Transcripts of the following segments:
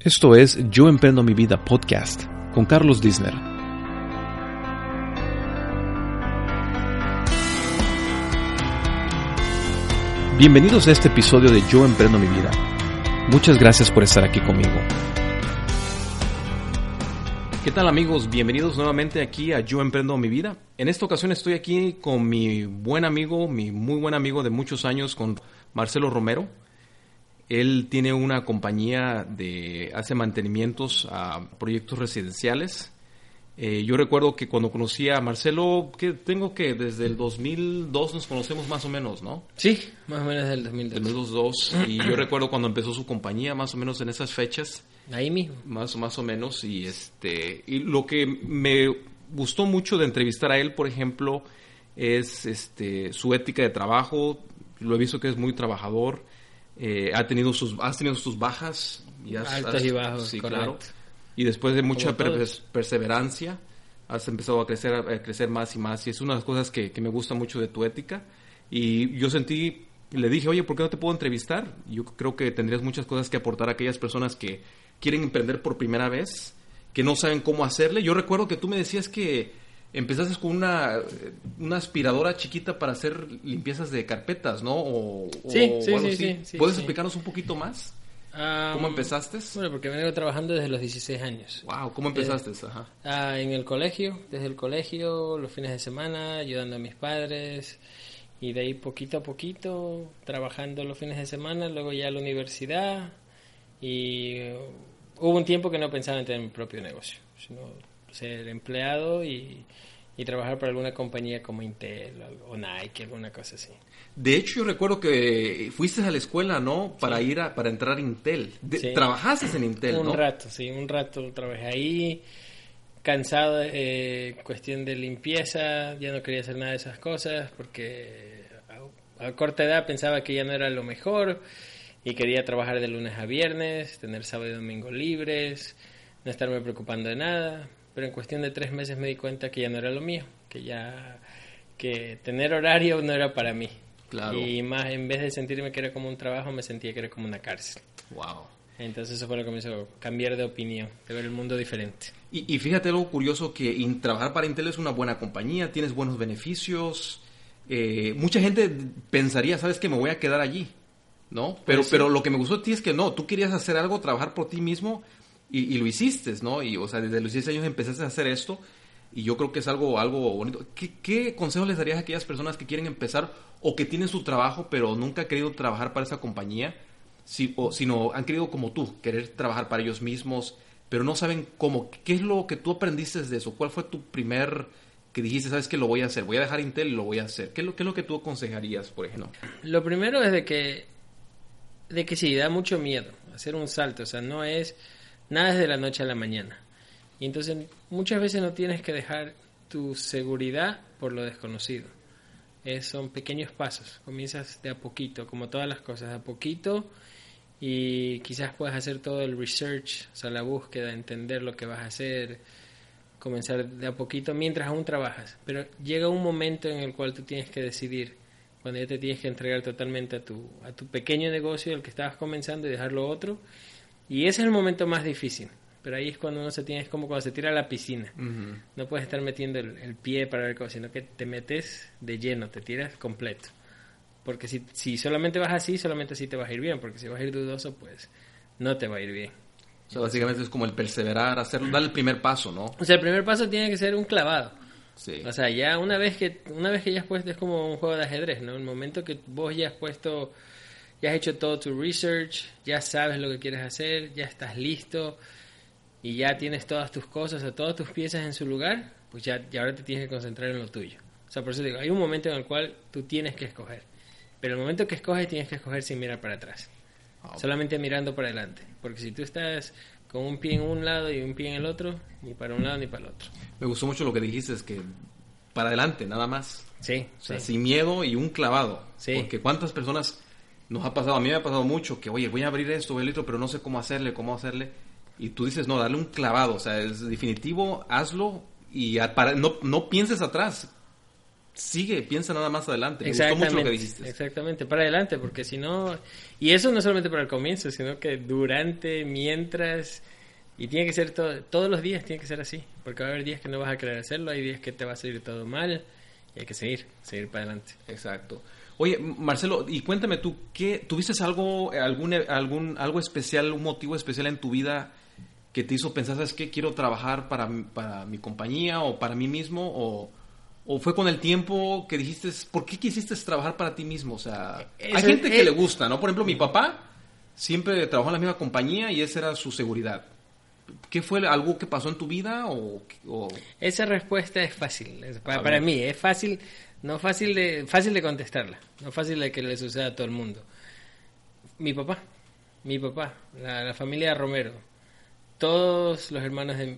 esto es Yo Emprendo Mi Vida Podcast con Carlos Disner. Bienvenidos a este episodio de Yo Emprendo Mi Vida. Muchas gracias por estar aquí conmigo. ¿Qué tal amigos? Bienvenidos nuevamente aquí a Yo Emprendo Mi Vida. En esta ocasión estoy aquí con mi buen amigo, mi muy buen amigo de muchos años, con Marcelo Romero. Él tiene una compañía de hace mantenimientos a proyectos residenciales. Eh, yo recuerdo que cuando conocí a Marcelo, que tengo que desde el 2002 nos conocemos más o menos, ¿no? Sí, más o menos desde el 2002. 2002 y yo recuerdo cuando empezó su compañía, más o menos en esas fechas. Ahí mismo. Más, más o menos y este y lo que me gustó mucho de entrevistar a él, por ejemplo, es este su ética de trabajo. Lo he visto que es muy trabajador eh, ha tenido sus, has tenido sus bajas. Y Altos y bajos, sí, claro. Y después de mucha perseverancia, has empezado a crecer, a crecer más y más. Y es una de las cosas que, que me gusta mucho de tu ética. Y yo sentí, le dije, oye, ¿por qué no te puedo entrevistar? Yo creo que tendrías muchas cosas que aportar a aquellas personas que quieren emprender por primera vez, que no saben cómo hacerle. Yo recuerdo que tú me decías que empezaste con una, una aspiradora chiquita para hacer limpiezas de carpetas, ¿no? O, sí, sí, sí, ¿Puedes explicarnos un poquito más? ¿Cómo empezaste? Bueno, porque vengo trabajando desde los 16 años. Wow, ¿cómo empezaste? Ajá. Ah, en el colegio, desde el colegio, los fines de semana, ayudando a mis padres y de ahí poquito a poquito trabajando los fines de semana, luego ya a la universidad y hubo un tiempo que no pensaba en tener mi propio negocio, sino ser empleado y, trabajar para alguna compañía como Intel o Nike, alguna cosa así. De hecho, yo recuerdo que fuiste a la escuela, ¿no? Para ir a, para entrar a Intel. Trabajaste en Intel, un ¿no? Un rato, sí, un rato trabajé ahí. Cansado, eh, cuestión de limpieza, ya no quería hacer nada de esas cosas porque a, a corta edad pensaba que ya no era lo mejor y quería trabajar de lunes a viernes, tener sábado y domingo libres, no estarme preocupando de nada pero en cuestión de tres meses me di cuenta que ya no era lo mío, que ya que tener horario no era para mí. Claro. Y más, en vez de sentirme que era como un trabajo, me sentía que era como una cárcel. Wow. Entonces eso fue lo que me hizo cambiar de opinión, de ver el mundo diferente. Y, y fíjate algo curioso, que trabajar para Intel es una buena compañía, tienes buenos beneficios. Eh, mucha gente pensaría, ¿sabes que Me voy a quedar allí, ¿no? Pero, pues pero lo que me gustó de ti es que no, tú querías hacer algo, trabajar por ti mismo y, lo hiciste, ¿no? Y, o sea, desde los 10 años empezaste a hacer esto y yo creo que es algo, algo bonito. ¿Qué, ¿Qué, consejos les darías a aquellas personas que quieren empezar o que tienen su trabajo pero nunca han querido trabajar para esa compañía, si, o, sino han querido como tú, querer trabajar para ellos mismos, pero no saben cómo? ¿Qué es lo que tú aprendiste de eso? ¿Cuál fue tu primer que dijiste, sabes que lo voy a hacer? Voy a dejar Intel y lo voy a hacer. ¿Qué es lo, qué es lo que tú aconsejarías, por ejemplo? Lo primero es de que, de que sí, da mucho miedo hacer un salto. O sea, no es Nada es de la noche a la mañana. Y entonces muchas veces no tienes que dejar tu seguridad por lo desconocido. son pequeños pasos. Comienzas de a poquito, como todas las cosas, a poquito. Y quizás puedas hacer todo el research, o sea, la búsqueda, entender lo que vas a hacer, comenzar de a poquito mientras aún trabajas. Pero llega un momento en el cual tú tienes que decidir, cuando ya te tienes que entregar totalmente a tu, a tu pequeño negocio, el que estabas comenzando, y dejarlo otro y ese es el momento más difícil. Pero ahí es cuando uno se tiene, es como cuando se tira a la piscina. No puedes estar metiendo el, pie para ver cosas, sino que te metes de lleno, te tiras completo. Porque si, si solamente vas así, solamente así te vas a ir bien. Porque si vas a ir dudoso, pues no te va a ir bien. O sea, básicamente es como el perseverar, hacer, dar el primer paso, ¿no? O sea, el primer paso tiene que ser un clavado. Sí. O sea, ya una vez que una vez que ya has puesto, es como un juego de ajedrez, ¿no? El momento que vos ya has puesto ya has hecho todo tu research, ya sabes lo que quieres hacer, ya estás listo y ya tienes todas tus cosas o todas tus piezas en su lugar, pues ya, ya ahora te tienes que concentrar en lo tuyo. O sea, por eso digo, hay un momento en el cual tú tienes que escoger. Pero el momento que escoges tienes que escoger sin mirar para atrás. solamente mirando para adelante. Porque si tú estás con un pie en un lado y un pie en el otro, ni para un lado ni para el otro. Me gustó mucho lo que dijiste, es que para adelante, nada más. Sí, O sea, sí. sin miedo y un clavado. Sí. Porque cuántas personas nos ha pasado, a mí me ha pasado mucho, que oye, voy a abrir esto, el otro, pero no sé cómo hacerle, cómo hacerle. Y tú dices, no, darle un clavado, o sea, es definitivo, hazlo y a- para, no, no pienses atrás. Sigue, piensa nada más adelante. Me gustó mucho lo que dijiste. Exactamente, para adelante, porque si no... Y eso no solamente para el comienzo, sino que durante, mientras... Y tiene que ser todo, todos los días, tiene que ser así, porque va a haber días que no vas a querer hacerlo, hay días que te va a salir todo mal, y hay que seguir, seguir para adelante. Exacto. Oye, Marcelo, y cuéntame tú, ¿qué, ¿tuviste algo, algún, algún, algo especial, un motivo especial en tu vida que te hizo pensar, sabes qué, quiero trabajar para, para mi compañía o para mí mismo? O, ¿O fue con el tiempo que dijiste, ¿por qué quisiste trabajar para ti mismo? O sea, hay Eso- gente que eh, le gusta, ¿no? Por ejemplo, mi papá siempre trabajó en la misma compañía y esa era su seguridad. ¿Qué fue algo que pasó en tu vida o, o- Esa respuesta es fácil, es- para, para mí es fácil, no fácil de, fácil de contestarla, no fácil de que le suceda a todo el mundo. Mi papá, mi papá, la, la familia Romero, todos los hermanos de,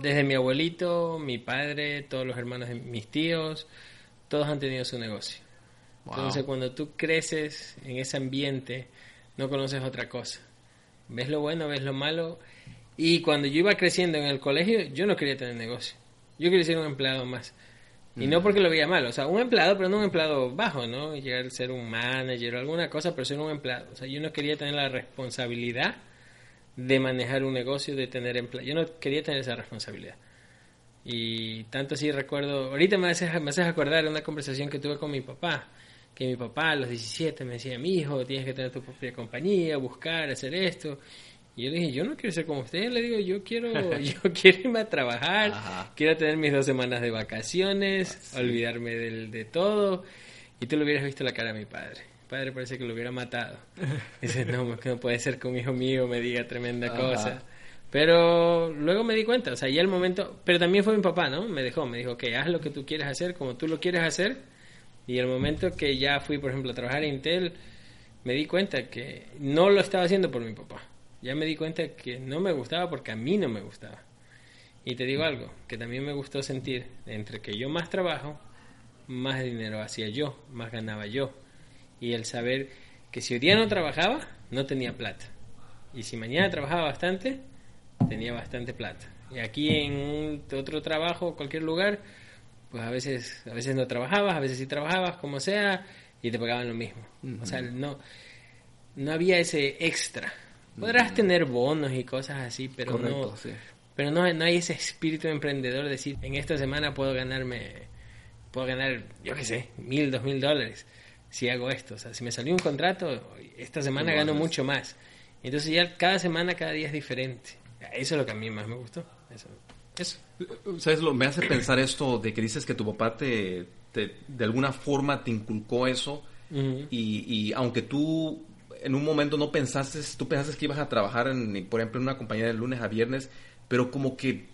desde mi abuelito, mi padre, todos los hermanos de mis tíos, todos han tenido su negocio. Wow. Entonces cuando tú creces en ese ambiente, no conoces otra cosa. Ves lo bueno, ves lo malo. Y cuando yo iba creciendo en el colegio, yo no quería tener negocio. Yo quería ser un empleado más. Y no porque lo veía mal, o sea, un empleado, pero no un empleado bajo, ¿no? Llegar a ser un manager o alguna cosa, pero ser un empleado. O sea, yo no quería tener la responsabilidad de manejar un negocio, de tener empleado. Yo no quería tener esa responsabilidad. Y tanto así recuerdo, ahorita me haces, me haces acordar una conversación que tuve con mi papá, que mi papá a los 17 me decía, mi hijo, tienes que tener tu propia compañía, buscar, hacer esto. Y yo le dije, yo no quiero ser como usted, le digo, yo quiero, yo quiero irme a trabajar, Ajá. quiero tener mis dos semanas de vacaciones, olvidarme del, de todo. Y tú le hubieras visto la cara a mi padre. Mi padre parece que lo hubiera matado. Dice, no, no puede ser que un hijo mío me diga tremenda Ajá. cosa. Pero luego me di cuenta, o sea, ya el momento, pero también fue mi papá, ¿no? Me dejó, me dijo que haz lo que tú quieres hacer, como tú lo quieres hacer. Y el momento que ya fui, por ejemplo, a trabajar en Intel, me di cuenta que no lo estaba haciendo por mi papá. Ya me di cuenta que no me gustaba porque a mí no me gustaba. Y te digo algo, que también me gustó sentir, entre que yo más trabajo, más dinero hacía yo, más ganaba yo. Y el saber que si hoy día no trabajaba, no tenía plata. Y si mañana trabajaba bastante, tenía bastante plata. Y aquí en otro trabajo, cualquier lugar, pues a veces, a veces no trabajabas, a veces sí trabajabas, como sea, y te pagaban lo mismo. O sea, no, no había ese extra. Podrás tener bonos y cosas así, pero Correcto, no, sí. pero no, no hay ese espíritu emprendedor de decir, en esta semana puedo ganarme, puedo ganar, yo qué sé, mil, dos mil dólares si hago esto. O sea, si me salió un contrato, esta semana gano mucho más. Entonces ya cada semana, cada día es diferente. Eso es lo que a mí más me gustó. Eso. eso. ¿Sabes? Lo, me hace pensar esto de que dices que tu papá te, te- de alguna forma te inculcó eso Ujú. y, y aunque tú en un momento no pensaste, tú pensaste que ibas a trabajar, en, por ejemplo, en una compañía de lunes a viernes, pero como que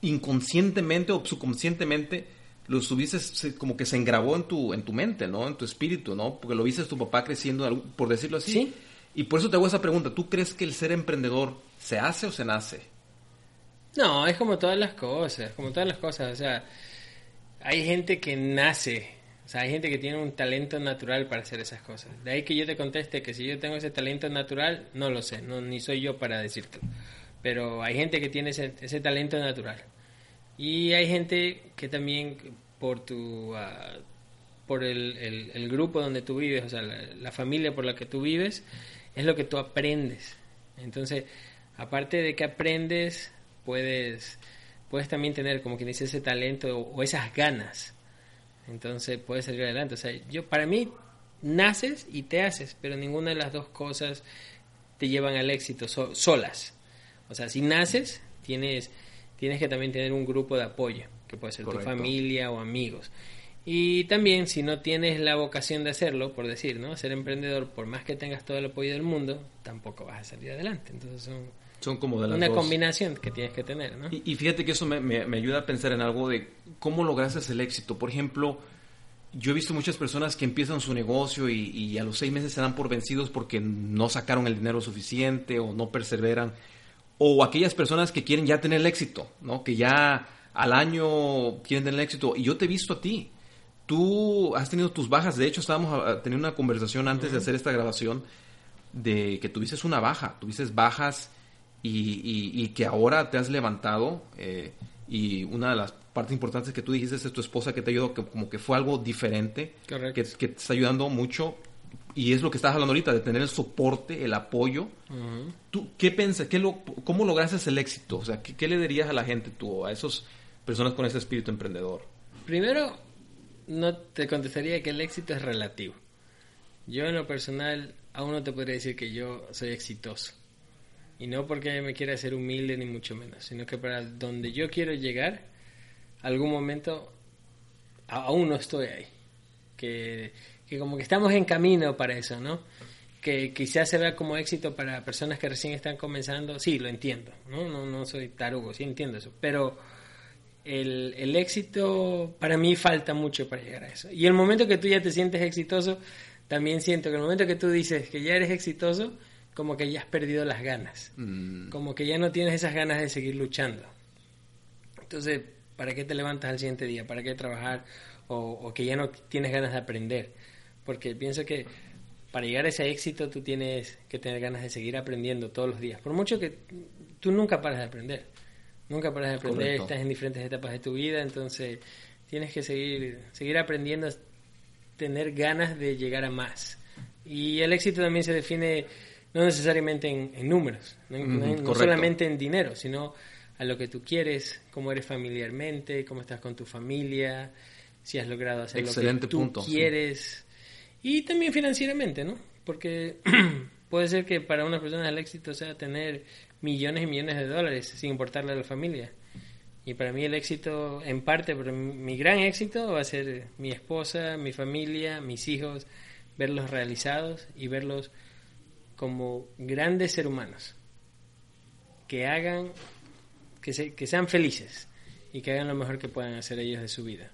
inconscientemente o subconscientemente lo subiste, como que se engravó en tu, en tu mente, ¿no? En tu espíritu, ¿no? Porque lo viste tu papá creciendo, por decirlo así. Sí. Y por eso te hago esa pregunta. ¿Tú crees que el ser emprendedor se hace o se nace? No, es como todas las cosas, como todas las cosas. O sea, hay gente que nace, o sea, hay gente que tiene un talento natural para hacer esas cosas. De ahí que yo te conteste que si yo tengo ese talento natural, no lo sé, no, ni soy yo para decírtelo. Pero hay gente que tiene ese, talento natural. Y hay gente que también por tu... ah, por el, grupo donde tú vives, o sea, la, familia por la que tú vives, es lo que tú aprendes. Entonces, aparte de que aprendes, puedes, puedes también tener, como quien dice, ese talento o esas ganas. Entonces, puedes salir adelante. O sea, yo, para mí, naces y te haces, pero ninguna de las dos cosas te llevan al éxito so- solas. O sea, si naces, tienes, tienes que también tener un grupo de apoyo, que puede ser Correcto. tu familia o amigos. Y también, si no tienes la vocación de hacerlo, por decir, ¿no? Ser emprendedor, por más que tengas todo el apoyo del mundo, tampoco vas a salir adelante. Entonces, son Son como de las una dos. combinación que tienes que tener, ¿no? Y, y fíjate que eso me, me- me ayuda a pensar en algo de cómo lograste el éxito. Por ejemplo, yo he visto muchas personas que empiezan su negocio y, y, a los seis meses se dan por vencidos porque no sacaron el dinero suficiente o no perseveran. O aquellas personas que quieren ya tener el éxito, ¿no? Que ya al año quieren tener el éxito. Y yo te he visto a ti. Tú has tenido tus bajas. De hecho, estábamos teniendo una conversación antes de hacer esta grabación de que tuviste una baja. Tuviste bajas y, y, que ahora te has levantado. Eh, y una de las partes importantes que tú dijiste es tu esposa que te ayudó, que como que fue algo diferente, que, que, te está ayudando mucho. Y es lo que estás hablando ahorita, de tener el soporte, el apoyo. ¿Tú qué piensas? Qué lo, ¿Cómo lograste el éxito? O sea, ¿qué, ¿qué, le dirías a la gente tú, a esas personas con ese espíritu emprendedor? Primero, no te contestaría que el éxito es relativo. Yo en lo personal aún no te podría decir que yo soy exitoso. Y no porque me quiera ser humilde ni mucho menos, sino que para donde yo quiero llegar, algún momento aún no estoy ahí. Que, que como que estamos en camino para eso, ¿no? Que quizás se vea como éxito para personas que recién están comenzando, sí, lo entiendo, ¿no? No, no soy tarugo, sí entiendo eso, pero el, el éxito para mí falta mucho para llegar a eso. Y el momento que tú ya te sientes exitoso, también siento que el momento que tú dices que ya eres exitoso, como que ya has perdido las ganas, mm. como que ya no tienes esas ganas de seguir luchando. Entonces, ¿para qué te levantas al siguiente día? ¿Para qué trabajar? O, que ya no tienes ganas de aprender. Porque pienso que para llegar a ese éxito tú tienes que tener ganas de seguir aprendiendo todos los días. Por mucho que tú nunca paras de aprender. Nunca paras de aprender, estás en diferentes etapas de tu vida, entonces tienes que seguir, seguir aprendiendo, tener ganas de llegar a más. Y el éxito también se define no necesariamente en, números, no, solamente en dinero, sino a lo que tú quieres, cómo eres familiarmente, cómo estás con tu familia, si has logrado hacer lo que tú quieres y también financieramente, ¿no? Porque puede ser que para una persona el éxito sea tener millones y millones de dólares sin importarle a la familia. Y para mí el éxito, en parte, pero mi gran éxito va a ser mi esposa, mi familia, mis hijos, verlos realizados y verlos como grandes seres humanos que hagan, que, se, que sean felices y que hagan lo mejor que puedan hacer ellos de su vida.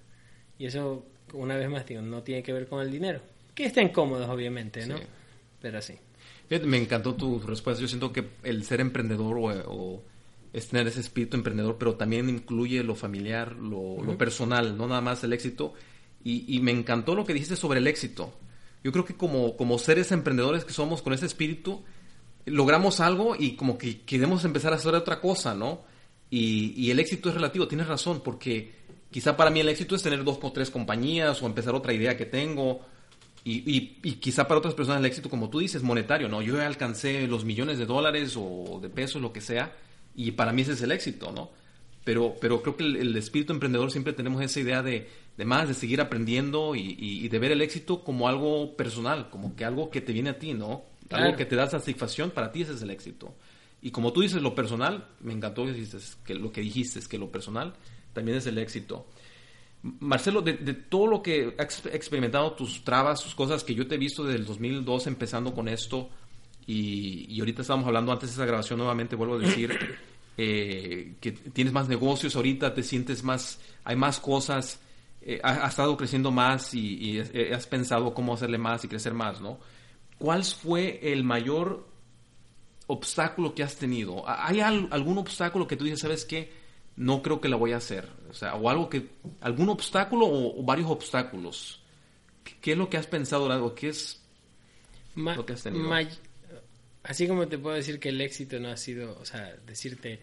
Y eso, una vez más, digo, no tiene que ver con el dinero. Que estén cómodos, obviamente, ¿no? Pero sí. Me encantó tu respuesta. Yo siento que el ser emprendedor o, es tener ese espíritu emprendedor, pero también incluye lo familiar, lo, lo personal, no nada más el éxito. Y, y, me encantó lo que dijiste sobre el éxito yo creo que como, como seres emprendedores que somos con ese espíritu, logramos algo y como que queremos empezar a hacer otra cosa, ¿no? Y, y, el éxito es relativo, tienes razón, porque quizá para mí el éxito es tener dos o tres compañías o empezar otra idea que tengo. Y, y, y, quizá para otras personas el éxito, como tú dices, monetario, ¿no? Yo alcancé los millones de dólares o de pesos, lo que sea, y para mí ese es el éxito, ¿no? Pero, pero creo que el espíritu emprendedor siempre tenemos esa idea de, de más, de seguir aprendiendo y, de ver el éxito como algo personal, como que algo que te viene a ti, ¿no? Algo que te da satisfacción, para ti ese es el éxito. Y como tú dices, lo personal, me encantó que, dices, que lo que dijiste, es que lo personal también es el éxito. Marcelo, de, todo lo que has experimentado, tus trabas, tus cosas que yo te he visto desde el 2002 empezando con esto, y, y ahorita estábamos hablando antes de esa grabación nuevamente, vuelvo a decir, eh, que tienes más negocios ahorita, te sientes más, hay más cosas eh, ha, estado creciendo más y, eh, has pensado cómo hacerle más y crecer más, ¿no? ¿Cuál fue el mayor obstáculo que has tenido? ¿Hay algún obstáculo que tú dices, sabes qué? No creo que la voy a hacer. O sea, o algo que, algún obstáculo o, varios obstáculos. ¿Qué, es lo que has pensado o qué es lo que has tenido? Así como te puedo decir que el éxito no ha sido, o sea, decirte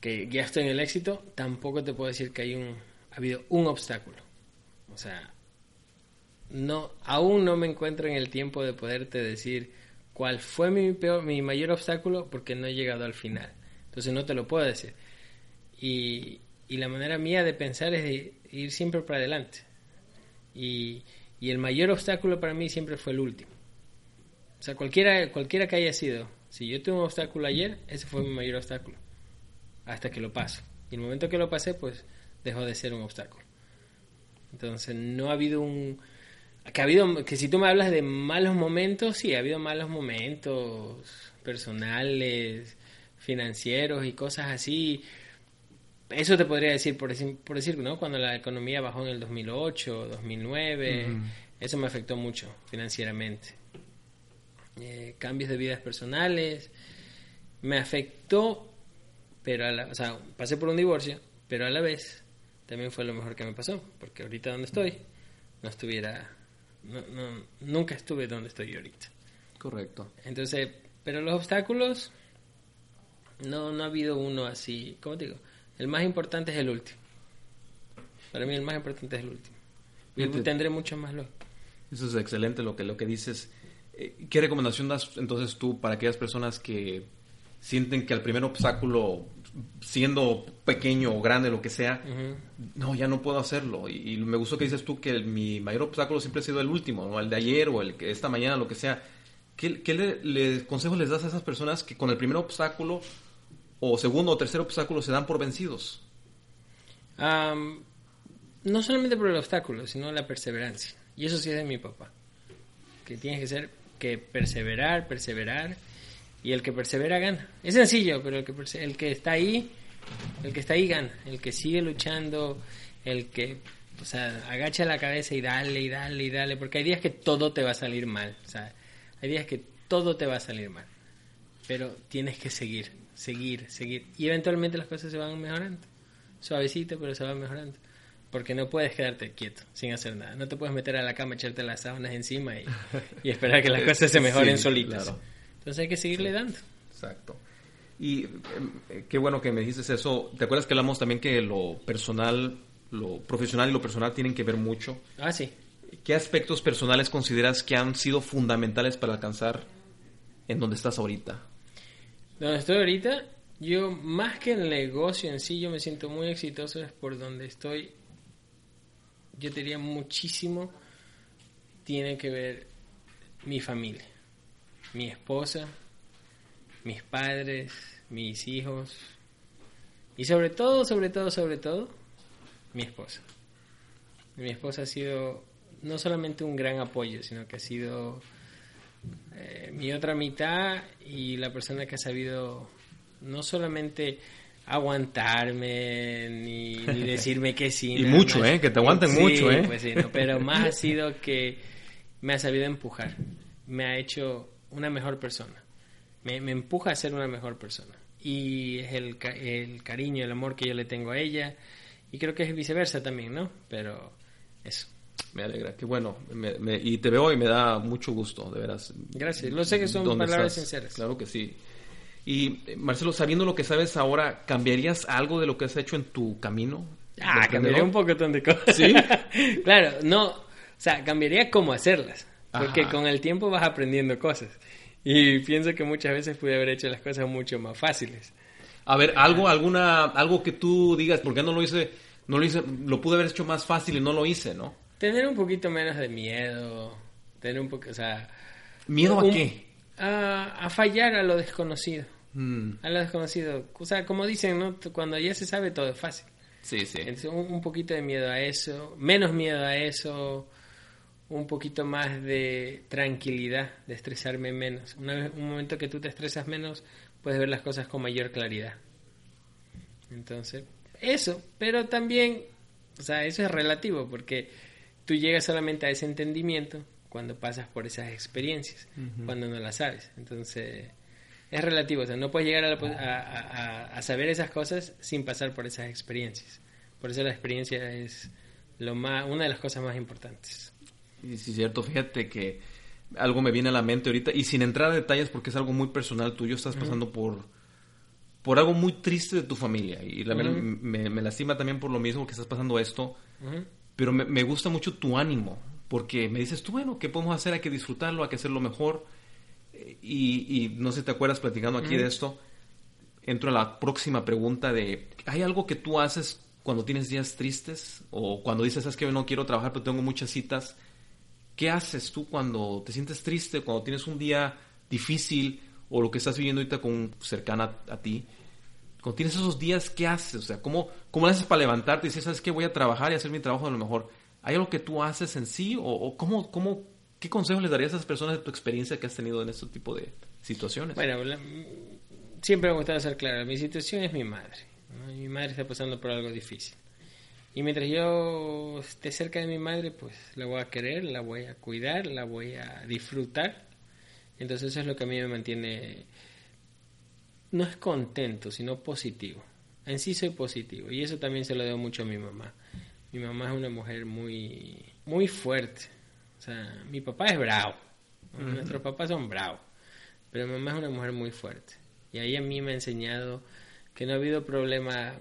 que ya estoy en el éxito, tampoco te puedo decir que hay un ha habido un obstáculo. O sea, no, aún no me encuentro en el tiempo de poderte decir cuál fue mi, peor, mi mayor obstáculo porque no he llegado al final. Entonces no te lo puedo decir. Y, y la manera mía de pensar es de ir siempre para adelante. Y, y, el mayor obstáculo para mí siempre fue el último. O sea, cualquiera, cualquiera que haya sido, si yo tuve un obstáculo ayer, ese fue mi mayor obstáculo. Hasta que lo paso. Y el momento que lo pasé, pues dejó de ser un obstáculo. Entonces, no ha habido un... Que, ha habido, que si tú me hablas de malos momentos, sí, ha habido malos momentos personales, financieros y cosas así, eso te podría decir, por decir, por decir, ¿no? Cuando la economía bajó en el 2008, 2009, eso me afectó mucho financieramente. Eh, cambios de vidas personales, me afectó, pero a la, o sea, pasé por un divorcio, pero a la vez también fue lo mejor que me pasó, porque ahorita donde estoy, no estuviera, no, no, nunca estuve donde estoy ahorita. Correcto. Entonces, pero los obstáculos, no, no ha habido uno así, ¿cómo te digo? El más importante es el último. Para mí el más importante es el último. Y tendré mucho más luego. Eso es excelente lo que, lo que dices. Eh, ¿Qué recomendación das entonces tú para aquellas personas que sienten que al primer obstáculo, siendo pequeño o grande, lo que sea, no, ya no puedo hacerlo? Y, me gustó que dices tú que mi mayor obstáculo siempre ha sido el último, ¿no? el de ayer o el que esta mañana, lo que sea. ¿Qué, qué le, consejos les das a esas personas que con el primer obstáculo o segundo o tercer obstáculo se dan por vencidos? no solamente por el obstáculo, sino la perseverancia. Y eso sí es de mi papá. Que tienes que ser, que perseverar, perseverar. Y el que persevera gana. Es sencillo, pero el que, el que está ahí, el que está ahí gana. El que sigue luchando, el que, o sea, agacha la cabeza y dale, y dale, y dale. Porque hay días que todo te va a salir mal. O sea, hay días que todo te va a salir mal. Pero tienes que seguir, seguir, seguir. Y eventualmente las cosas se van mejorando. Suavecito, pero se van mejorando porque no puedes quedarte quieto sin hacer nada. No te puedes meter a la cama, echarte las sábanas encima y, esperar que las cosas se mejoren solitas. Entonces hay que seguirle dando. Exacto. Y eh, qué bueno que me dices eso. ¿Te acuerdas que hablamos también que lo personal, lo profesional y lo personal tienen que ver mucho? Ah, sí. ¿Qué aspectos personales consideras que han sido fundamentales para alcanzar en donde estás ahorita? Donde estoy ahorita, yo más que el negocio en sí, yo me siento muy exitoso es por donde estoy yo diría muchísimo, tiene que ver mi familia, mi esposa, mis padres, mis hijos y sobre todo, sobre todo, sobre todo, mi esposa. Mi esposa ha sido no solamente un gran apoyo, sino que ha sido eh, mi otra mitad y la persona que ha sabido no solamente aguantarme ni, decirme que sí. y mucho, ¿eh? Que te aguanten mucho, ¿eh? Pues sí, pero más ha sido que me ha sabido empujar. Me ha hecho una mejor persona. Me, me empuja a ser una mejor persona. Y es el, el cariño, el amor que yo le tengo a ella. Y creo que es viceversa también, ¿no? Pero eso. Me alegra, qué bueno. y te veo y me da mucho gusto, de veras. Gracias. Lo sé que son palabras sinceras. Claro que sí. Y Marcelo, sabiendo lo que sabes ahora, ¿cambiarías algo de lo que has hecho en tu camino? Ah, cambiaría un poco de cosas. Sí. claro, no, o sea, cambiaría cómo hacerlas, porque con el tiempo vas aprendiendo cosas. Y pienso que muchas veces pude haber hecho las cosas mucho más fáciles. A ver, algo, alguna, algo que tú digas, ¿por qué no lo hice? No lo hice, lo pude haber hecho más fácil y no lo hice, ¿no? Tener un poquito menos de miedo, tener un poco, o sea... ¿Miedo a qué? a, fallar a lo desconocido. Mm. A lo desconocido. O sea, como dicen, ¿no? Cuando ya se sabe todo es fácil. Sí, sí. un, poquito de miedo a eso, menos miedo a eso, un poquito más de tranquilidad, de estresarme menos. Una vez, un momento que tú te estresas menos, puedes ver las cosas con mayor claridad. Entonces, eso, pero también, o sea, eso es relativo, porque tú llegas solamente a ese entendimiento cuando pasas por esas experiencias, cuando no las sabes. Entonces, es relativo, o sea, no puedes llegar a, saber esas cosas sin pasar por esas experiencias. Por eso la experiencia es lo más, una de las cosas más importantes. Y sí, cierto, fíjate que algo me viene a la mente ahorita, y sin entrar a detalles porque es algo muy personal tuyo, estás pasando por, por algo muy triste de tu familia, y la me, me, lastima también por lo mismo que estás pasando esto, pero me, me gusta mucho tu ánimo, porque me dices tú, bueno, ¿qué podemos hacer? Hay que disfrutarlo, hay que hacerlo mejor. Y, y no sé si te acuerdas platicando aquí de esto, entro a la próxima pregunta de, ¿hay algo que tú haces cuando tienes días tristes? O cuando dices, es que no quiero trabajar, pero tengo muchas citas. ¿Qué haces tú cuando te sientes triste, cuando tienes un día difícil o lo que estás viviendo ahorita con cercana a, ti? Cuando tienes esos días, ¿qué haces? O sea, ¿cómo, cómo haces para levantarte y decir, sabes qué, voy a trabajar y hacer mi trabajo de lo mejor? ¿Hay algo que tú haces en sí o, cómo, cómo, qué consejos les darías a esas personas de tu experiencia que has tenido en este tipo de situaciones? Bueno, siempre me ha gustado ser claro. Mi situación es mi madre. Mi madre está pasando por algo difícil. Y mientras yo esté cerca de mi madre, pues la voy a querer, la voy a cuidar, la voy a disfrutar. Entonces eso es lo que a mí me mantiene, no es contento, sino positivo. En sí soy positivo y eso también se lo debo mucho a mi mamá. Mi mamá es una mujer muy, muy fuerte. O sea, mi papá es bravo. Nuestros papás son bravos. Pero mi mamá es una mujer muy fuerte. Y ahí a mí me ha enseñado que no ha habido problema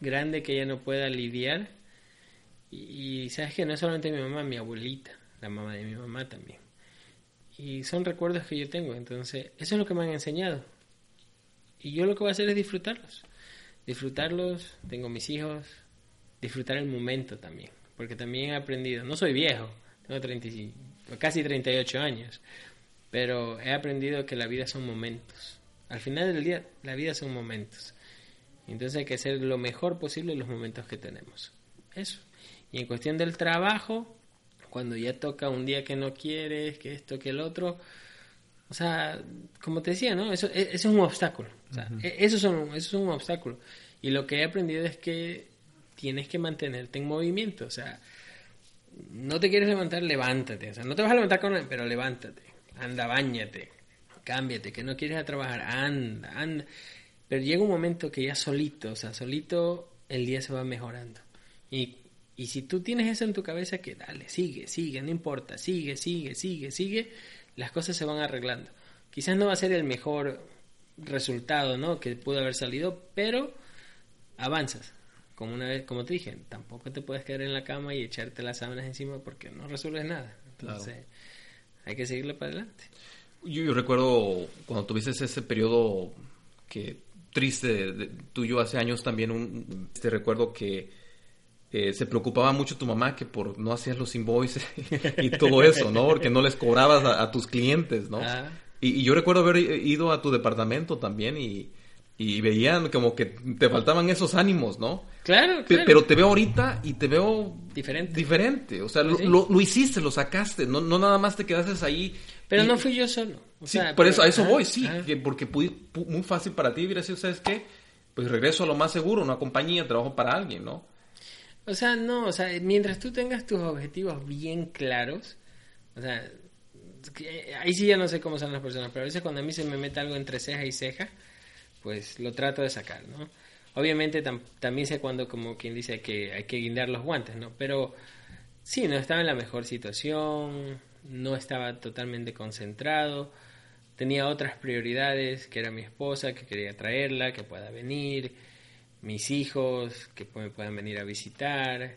grande que ella no pueda lidiar. Y, sabes que no es solamente mi mamá, mi abuelita, la mamá de mi mamá también. Y son recuerdos que yo tengo, entonces eso es lo que me han enseñado. Y yo lo que voy a hacer es disfrutarlos. Disfrutarlos, tengo mis hijos, disfrutar el momento también. Porque también he aprendido, no soy viejo, tengo 35, casi 38 años, pero he aprendido que la vida son momentos. Al final del día, la vida son momentos. Entonces hay que hacer lo mejor posible en los momentos que tenemos. Eso. Y en cuestión del trabajo, cuando ya toca un día que no quieres, que esto, que el otro, o sea, como te decía, ¿no? Eso, e, es un obstáculo. O sea, e, eso, son, eso es un obstáculo. Y lo que he aprendido es que tienes que mantenerte en movimiento. O sea, no te quieres levantar, levántate. O sea, no te vas a levantar con... Pero levántate. Anda, bañate. Cámbiate. Que no quieres trabajar. Anda, anda. Pero llega un momento que ya solito, o sea, solito el día se va mejorando. Y, y si tú tienes eso en tu cabeza, que dale, sigue, sigue, no importa, sigue, sigue, sigue, sigue, las cosas se van arreglando. Quizás no va a ser el mejor resultado, ¿no? Que pudo haber salido, pero avanzas. Como una vez, como te dije, tampoco te puedes quedar en la cama y echarte las sábanas encima porque no resuelves nada. Entonces, hay que seguirle para adelante. Yo, yo, recuerdo cuando tuviste ese periodo que triste de, tuyo hace años también un este recuerdo que eh, se preocupaba mucho tu mamá que por no hacías los invoices y todo eso, ¿no? Porque no les cobrabas a, tus clientes, ¿no? Ah. Y, yo recuerdo haber ido a tu departamento también y, y veían como que te faltaban esos ánimos, ¿no? Claro, claro. Pero te veo ahorita y te veo diferente. Diferente. O sea, lo, lo, hiciste, lo sacaste. No, no nada más te quedaste ahí. Pero no fui yo solo. sí, por eso, a eso voy, sí. porque muy fácil para ti hubiera sido, ¿sabes qué? Pues regreso a lo más seguro, una compañía, trabajo para alguien, ¿no? O sea, no, o sea, mientras tú tengas tus objetivos bien claros, o sea, ahí sí ya no sé cómo son las personas, pero a veces cuando a mí se me mete algo entre ceja y ceja, pues lo trato de sacar, ¿no? Obviamente también sé cuando, como quien dice, que hay que guindar los guantes, ¿no? Pero sí, no estaba en la mejor situación, no estaba totalmente concentrado, tenía otras prioridades, que era mi esposa, que quería traerla, que pueda venir, mis hijos, que me puedan venir a visitar.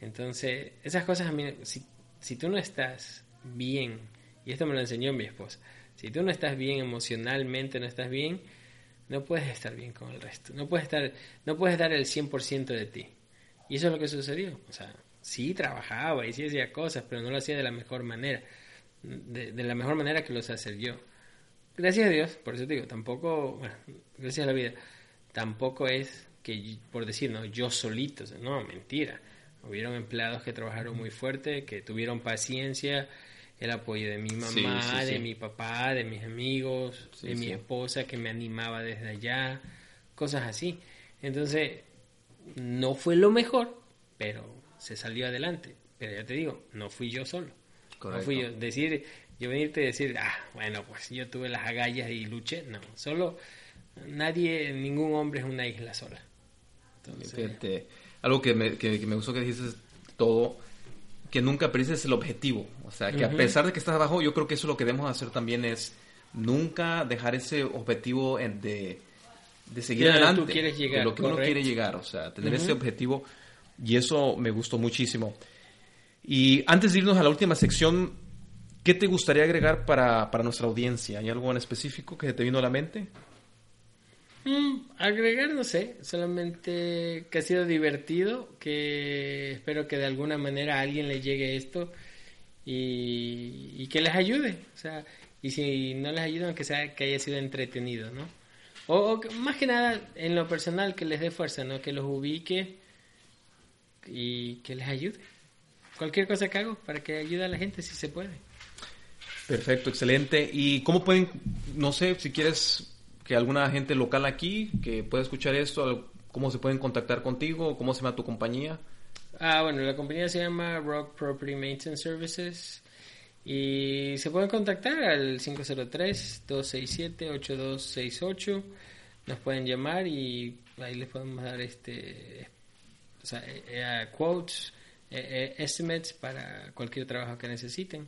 Entonces, esas cosas a mí, si, si tú no estás bien, y esto me lo enseñó mi esposa, si tú no estás bien emocionalmente, no estás bien, no puedes estar bien con el resto. No puedes estar, no puedes dar el 100% de ti. Y eso es lo que sucedió. O sea, sí trabajaba y sí hacía cosas, pero no lo hacía de la mejor manera. De, la mejor manera que lo sé hacer yo. Gracias a Dios, por eso te digo, tampoco, bueno, gracias a la vida, tampoco es que, por decir, no, yo solito, no, mentira. Hubieron empleados que trabajaron muy fuerte, que tuvieron paciencia, el apoyo de mi mamá, de mi papá, de mis amigos, de mi esposa que me animaba desde allá, cosas así. Entonces, no fue lo mejor, pero se salió adelante. Pero ya te digo, no fui yo solo. No fui yo. Decir, yo venirte a decir, ah, bueno, pues yo tuve las agallas y luché. No, solo nadie, ningún hombre es una isla sola. Entonces... algo que me, que, me gustó que dijiste todo que nunca perdiste el objetivo. O sea, que a pesar de que estás abajo, yo creo que eso lo que debemos hacer también es nunca dejar ese objetivo de, de seguir adelante. de lo que uno quiere llegar. O sea, tener ese objetivo. Y eso me gustó muchísimo. Y antes de irnos a la última sección, ¿qué te gustaría agregar para, para nuestra audiencia? ¿Hay algo en específico que te vino a la mente? Mm, agregar, no sé, solamente que ha sido divertido, que espero que de alguna manera a alguien le llegue esto y, que les ayude, o sea, y si no les ayuda, que sea que haya sido entretenido, ¿no? O, más que nada en lo personal que les dé fuerza, ¿no? Que los ubique y que les ayude. Cualquier cosa que hago para que ayude a la gente si se puede. Perfecto, excelente. ¿Y cómo pueden, no sé, si quieres que alguna gente local aquí que pueda escuchar esto, cómo se pueden contactar contigo, cómo se llama tu compañía. Ah, bueno, la compañía se llama Rock Property Maintenance Services y se pueden contactar al 503-267-8268. Nos pueden llamar y ahí les podemos dar este o sea, eh, eh, quotes, eh, estimates para cualquier trabajo que necesiten.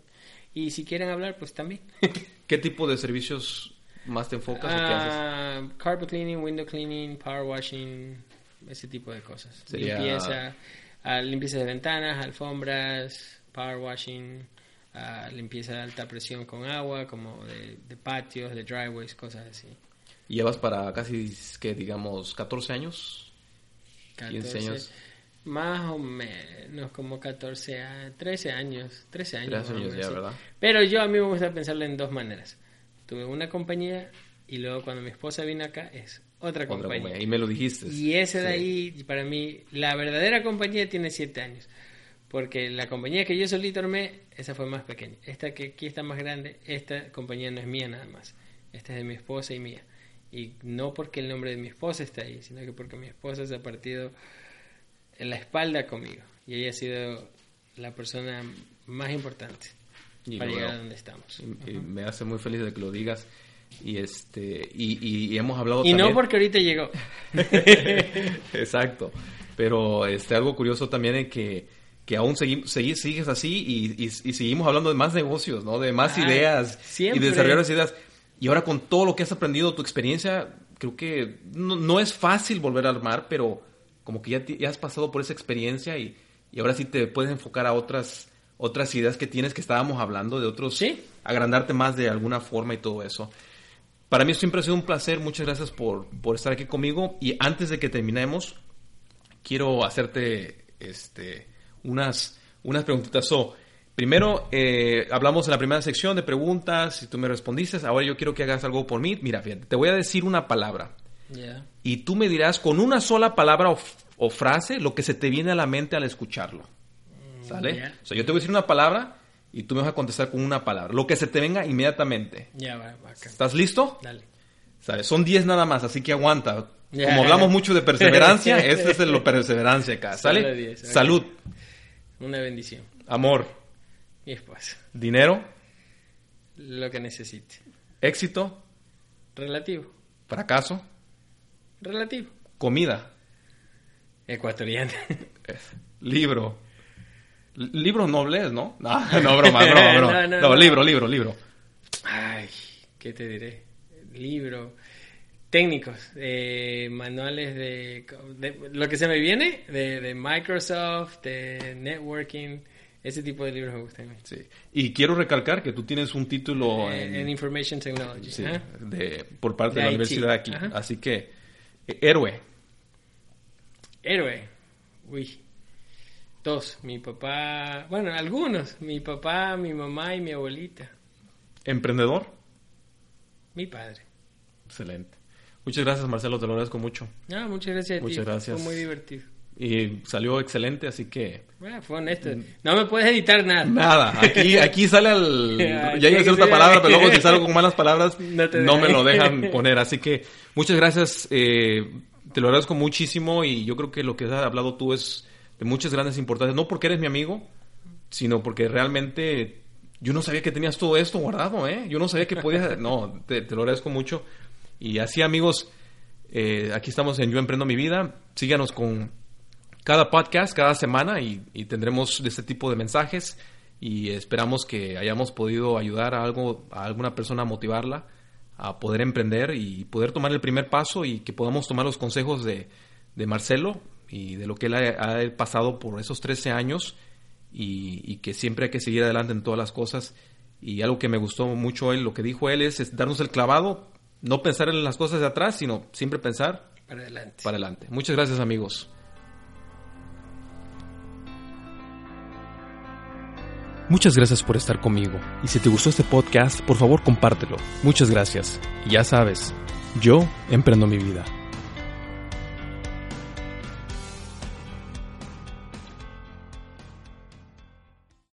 Y si quieren hablar, pues también. ¿Qué tipo de servicios más te enfocas o qué haces? Ah, carpet cleaning, window cleaning, power washing, ese tipo de cosas. Sería- Limpieza, ah, limpieza de ventanas, alfombras, power washing, ah, limpieza de alta presión con agua, como de, de patios, de driveways, cosas así. Llevas para casi, que digamos, 14 años. 15 años. Más o menos, como 14 a 13 años. 13 años. 13 más o años ya. ¿verdad? Pero yo a mí me gusta pensarlo en dos maneras. Tuve una compañía y luego cuando mi esposa vino acá es otra Otra compañía. Y me lo dijiste. Y ese de Sí. ahí, para mí, la verdadera compañía tiene 7 años. Porque la compañía que yo solito armé, esa fue más pequeña. Esta que aquí está más grande, esta compañía no es mía nada más. Esta es de mi esposa y mía. Y no porque el nombre de mi esposa está ahí, sino que porque mi esposa se ha partido en la espalda conmigo. Y ella ha sido la persona más importante Y para lo llegar a donde estamos. Y- y me hace muy feliz de que lo digas. Y este y, y- hemos hablado Y no también- porque ahorita llegó. Exacto. Pero este algo curioso también es que, que aún segui- segui- sigues así y, seguimos hablando de más negocios, ¿no? De más Ah, ideas siempre. y de desarrollar las ideas. Y ahora con todo lo que has aprendido, tu experiencia, creo que no, no es fácil volver a armar, pero como que ya, ya has pasado por esa experiencia y, y ahora sí te puedes enfocar a otras otras ideas que tienes que estábamos hablando de otros Sí. agrandarte más de alguna forma y todo eso. Para mí siempre ha sido un placer. Muchas gracias por, por estar aquí conmigo. Y antes de que terminemos, quiero hacerte este, unas, unas preguntitas. So, primero, eh, hablamos en la primera sección de preguntas y tú me respondiste. Ahora yo quiero que hagas algo por mí. Mira, fíjate, te voy a decir una palabra. Ya. Y tú me dirás con una sola palabra o, o frase lo que se te viene a la mente al escucharlo. ¿Sale? O sea, yo te voy a decir una palabra y tú me vas a contestar con una palabra. Lo que se te venga inmediatamente. Ya va, va acá. ¿Estás listo? Dale. ¿Sabes? Son 10 nada más, así que aguanta. Como hablamos mucho de perseverancia, este es de lo perseverancia acá, ¿sale? 10, ok. Salud, Una bendición. amor, Mi esposa. dinero, Lo que necesite. éxito, Relativo. fracaso, Relativo. comida, Ecuatoriana. eh, libro. Nobles, ¿no? No, no, broma, broma, broma. No, No, no, no. libro, libro, libro. Ay, ¿qué te diré? Libro. Técnicos. eh, manuales de, de- Lo que se me viene. De, de Microsoft, de networking. Ese tipo de libros me gustan. Sí. Y quiero recalcar que tú tienes un título Eh, en, en Information Technology. sí, ajá. de, por parte de, De la IT. universidad aquí. Ajá. Así que, eh, héroe, Héroe. Uy. Dos. Mi papá. Bueno, algunos. Mi papá, mi mamá y mi abuelita. emprendedor. Mi padre. Excelente. Muchas gracias, Marcelo, te lo agradezco mucho. Ah, muchas gracias a Muchas ti. gracias. Fue muy divertido. Y salió excelente, así que Ah, fue honesto. No me puedes editar nada. nada, aquí, aquí sale al... Ya iba a decir otra palabra, pero luego si salgo con malas palabras, No me lo dejan poner. Así que muchas gracias, eh, te lo agradezco muchísimo y yo creo que lo que has hablado tú es de muchas grandes importancias, no porque eres mi amigo, sino porque realmente yo no sabía que tenías todo esto guardado, ¿eh? Yo no sabía que podías... No, te, te lo agradezco mucho. Y así, amigos, eh, aquí estamos en Yo Emprendo Mi Vida. Síganos con cada podcast, cada semana, y, y tendremos este tipo de mensajes. Y esperamos que hayamos podido ayudar a, algo, a alguna persona a motivarla a poder emprender y poder tomar el primer paso y que podamos tomar los consejos de, de Marcelo y de lo que él ha, ha pasado por esos 13 años y, y que siempre hay que seguir adelante en todas las cosas. Y algo que me gustó mucho él, lo que dijo él es, es darnos el clavado, no pensar en las cosas de atrás, sino siempre pensar Para adelante. para adelante. Muchas gracias amigos. Muchas gracias por estar conmigo. Y si te gustó este podcast, por favor compártelo. Muchas gracias. Y ya sabes, yo emprendo mi vida.